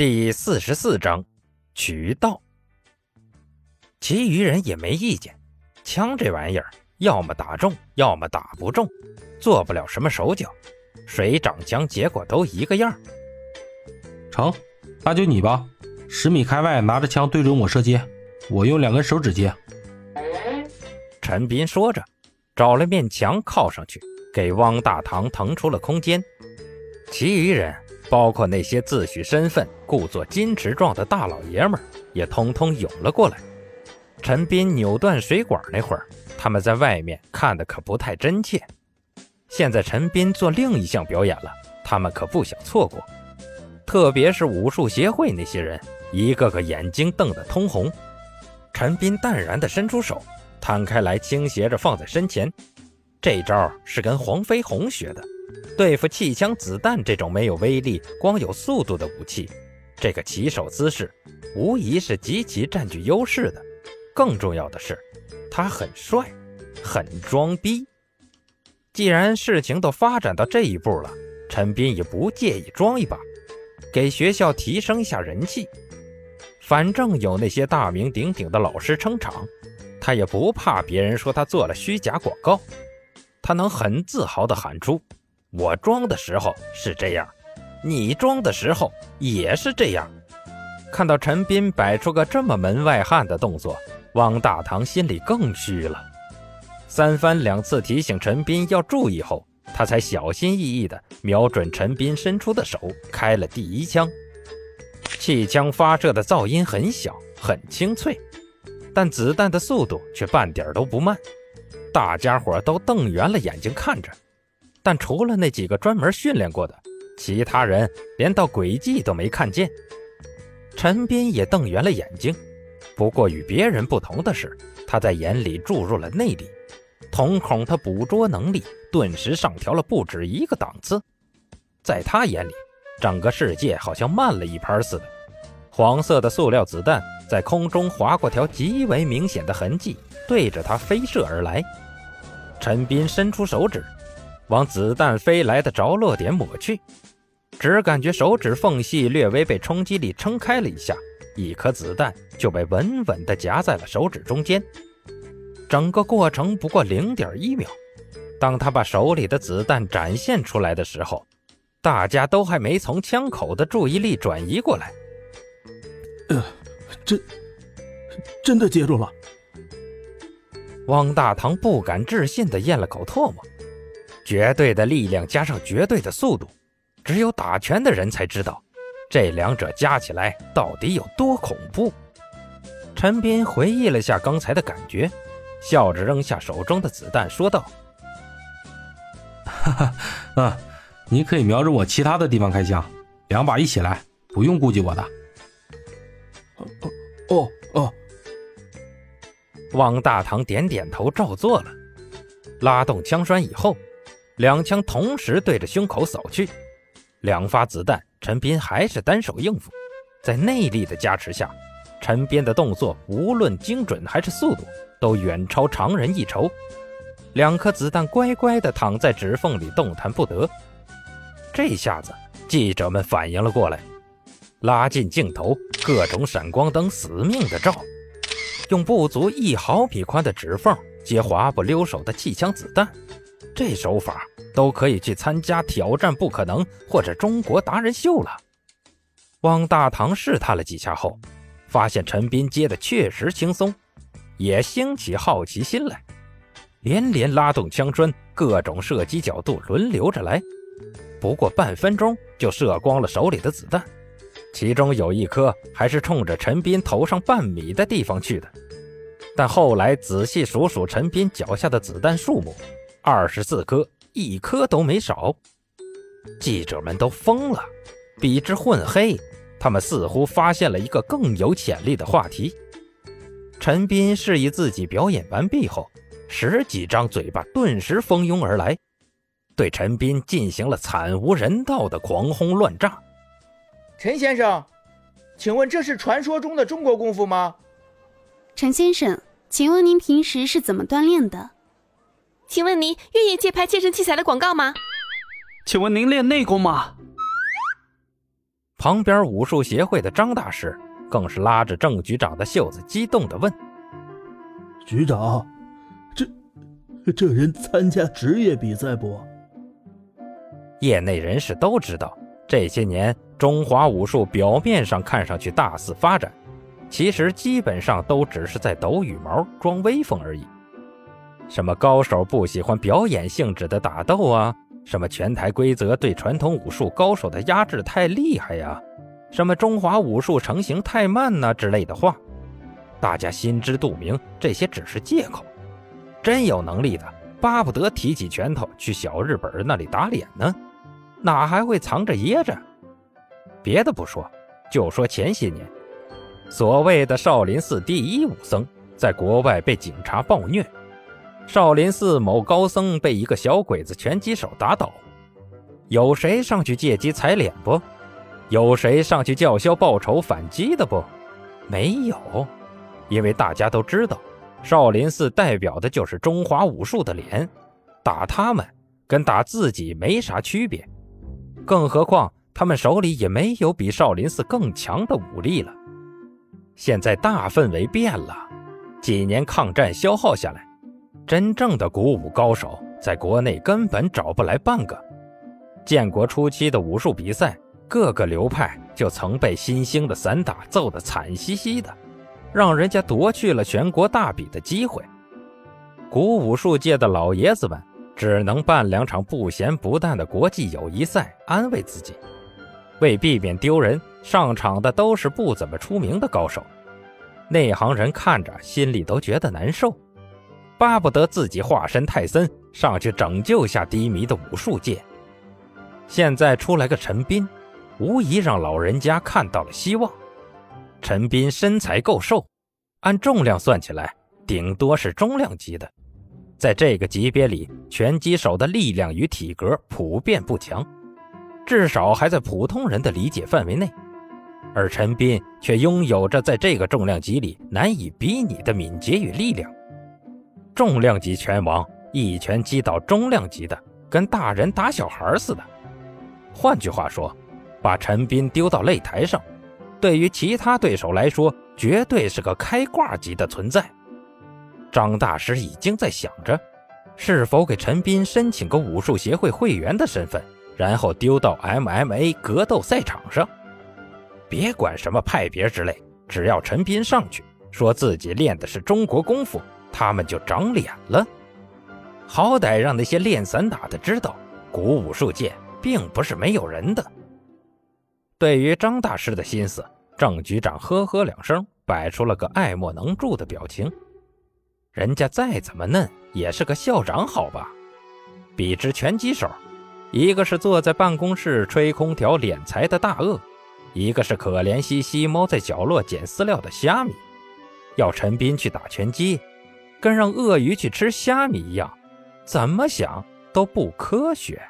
第四十四章，渠道。其余人也没意见，枪这玩意儿，要么打中，要么打不中，做不了什么手脚。谁掌枪，结果都一个样。成，那就你吧。十米开外，拿着枪对准我射击，我用两根手指接。陈斌说着，找了面墙靠上去，给汪大堂腾出了空间。其余人。包括那些自诩身份、故作矜持状的大老爷们儿，也通通涌了过来。陈斌扭断水管那会儿，他们在外面看的可不太真切。现在陈斌做另一项表演了，他们可不想错过。特别是武术协会那些人，一个个眼睛瞪得通红。陈斌淡然地伸出手，摊开来倾斜着放在身前。这招是跟黄飞鸿学的。对付气枪子弹这种没有威力、光有速度的武器，这个起手姿势无疑是极其占据优势的。更重要的是，他很帅，很装逼。既然事情都发展到这一步了，陈斌也不介意装一把，给学校提升一下人气。反正有那些大名鼎鼎的老师撑场，他也不怕别人说他做了虚假广告。他能很自豪地喊出。我装的时候是这样，你装的时候也是这样。看到陈斌摆出个这么门外汉的动作，汪大堂心里更虚了。三番两次提醒陈斌要注意后，他才小心翼翼地瞄准陈斌伸出的手，开了第一枪。气枪发射的噪音很小，很清脆，但子弹的速度却半点都不慢。大家伙都瞪圆了眼睛看着。但除了那几个专门训练过的，其他人连道轨迹都没看见。陈斌也瞪圆了眼睛，不过与别人不同的是，他在眼里注入了内力，瞳孔他捕捉能力顿时上调了不止一个档次。在他眼里，整个世界好像慢了一拍似的。黄色的塑料子弹在空中划过条极为明显的痕迹，对着他飞射而来。陈斌伸出手指。往子弹飞来的着落点抹去，只感觉手指缝隙略微被冲击力撑开了一下，一颗子弹就被稳稳地夹在了手指中间。整个过程不过零点一秒。当他把手里的子弹展现出来的时候，大家都还没从枪口的注意力转移过来。呃，真真的接住了。汪大堂不敢置信地咽了口唾沫。绝对的力量加上绝对的速度，只有打拳的人才知道，这两者加起来到底有多恐怖。陈斌回忆了下刚才的感觉，笑着扔下手中的子弹，说道：“哈哈，嗯，你可以瞄着我其他的地方开枪，两把一起来，不用顾及我的。”哦哦，汪大堂点点头，照做了，拉动枪栓以后。两枪同时对着胸口扫去，两发子弹，陈斌还是单手应付。在内力的加持下，陈斌的动作无论精准还是速度，都远超常人一筹。两颗子弹乖乖地躺在指缝里，动弹不得。这下子，记者们反应了过来，拉近镜头，各种闪光灯死命的照，用不足一毫米宽的指缝接滑不溜手的气枪子弹。这手法都可以去参加挑战不可能或者中国达人秀了。汪大堂试探了几下后，发现陈斌接的确实轻松，也兴起好奇心来，连连拉动枪栓，各种射击角度轮流着来。不过半分钟就射光了手里的子弹，其中有一颗还是冲着陈斌头上半米的地方去的。但后来仔细数数陈斌脚下的子弹数目。二十四颗，一颗都没少。记者们都疯了，比之混黑，他们似乎发现了一个更有潜力的话题。陈斌示意自己表演完毕后，十几张嘴巴顿时蜂拥而来，对陈斌进行了惨无人道的狂轰乱炸。陈先生，请问这是传说中的中国功夫吗？陈先生，请问您平时是怎么锻炼的？请问您愿意接拍健身器材的广告吗？请问您练内功吗？旁边武术协会的张大师更是拉着郑局长的袖子，激动的问：“局长，这这人参加职业比赛不？”业内人士都知道，这些年中华武术表面上看上去大肆发展，其实基本上都只是在抖羽毛、装威风而已。什么高手不喜欢表演性质的打斗啊？什么拳台规则对传统武术高手的压制太厉害呀？什么中华武术成型太慢呐？之类的话，大家心知肚明，这些只是借口。真有能力的，巴不得提起拳头去小日本那里打脸呢，哪还会藏着掖着？别的不说，就说前些年，所谓的少林寺第一武僧在国外被警察暴虐。少林寺某高僧被一个小鬼子拳击手打倒，有谁上去借机踩脸不？有谁上去叫嚣报仇反击的不？没有，因为大家都知道，少林寺代表的就是中华武术的脸，打他们跟打自己没啥区别，更何况他们手里也没有比少林寺更强的武力了。现在大氛围变了，几年抗战消耗下来。真正的古武高手在国内根本找不来半个。建国初期的武术比赛，各个流派就曾被新兴的散打揍得惨兮兮的，让人家夺去了全国大比的机会。古武术界的老爷子们只能办两场不咸不淡的国际友谊赛，安慰自己。为避免丢人，上场的都是不怎么出名的高手，内行人看着心里都觉得难受。巴不得自己化身泰森上去拯救下低迷的武术界。现在出来个陈斌，无疑让老人家看到了希望。陈斌身材够瘦，按重量算起来，顶多是中量级的。在这个级别里，拳击手的力量与体格普遍不强，至少还在普通人的理解范围内。而陈斌却拥有着在这个重量级里难以比拟的敏捷与力量。重量级拳王一拳击倒中量级的，跟大人打小孩似的。换句话说，把陈斌丢到擂台上，对于其他对手来说，绝对是个开挂级的存在。张大师已经在想着，是否给陈斌申请个武术协会会员的身份，然后丢到 MMA 格斗赛场上。别管什么派别之类，只要陈斌上去说自己练的是中国功夫。他们就长脸了，好歹让那些练散打的知道，古武术界并不是没有人的。对于张大师的心思，郑局长呵呵两声，摆出了个爱莫能助的表情。人家再怎么嫩，也是个校长，好吧？比之拳击手，一个是坐在办公室吹空调敛财的大鳄，一个是可怜兮兮猫在角落捡饲料的虾米。要陈斌去打拳击。跟让鳄鱼去吃虾米一样，怎么想都不科学。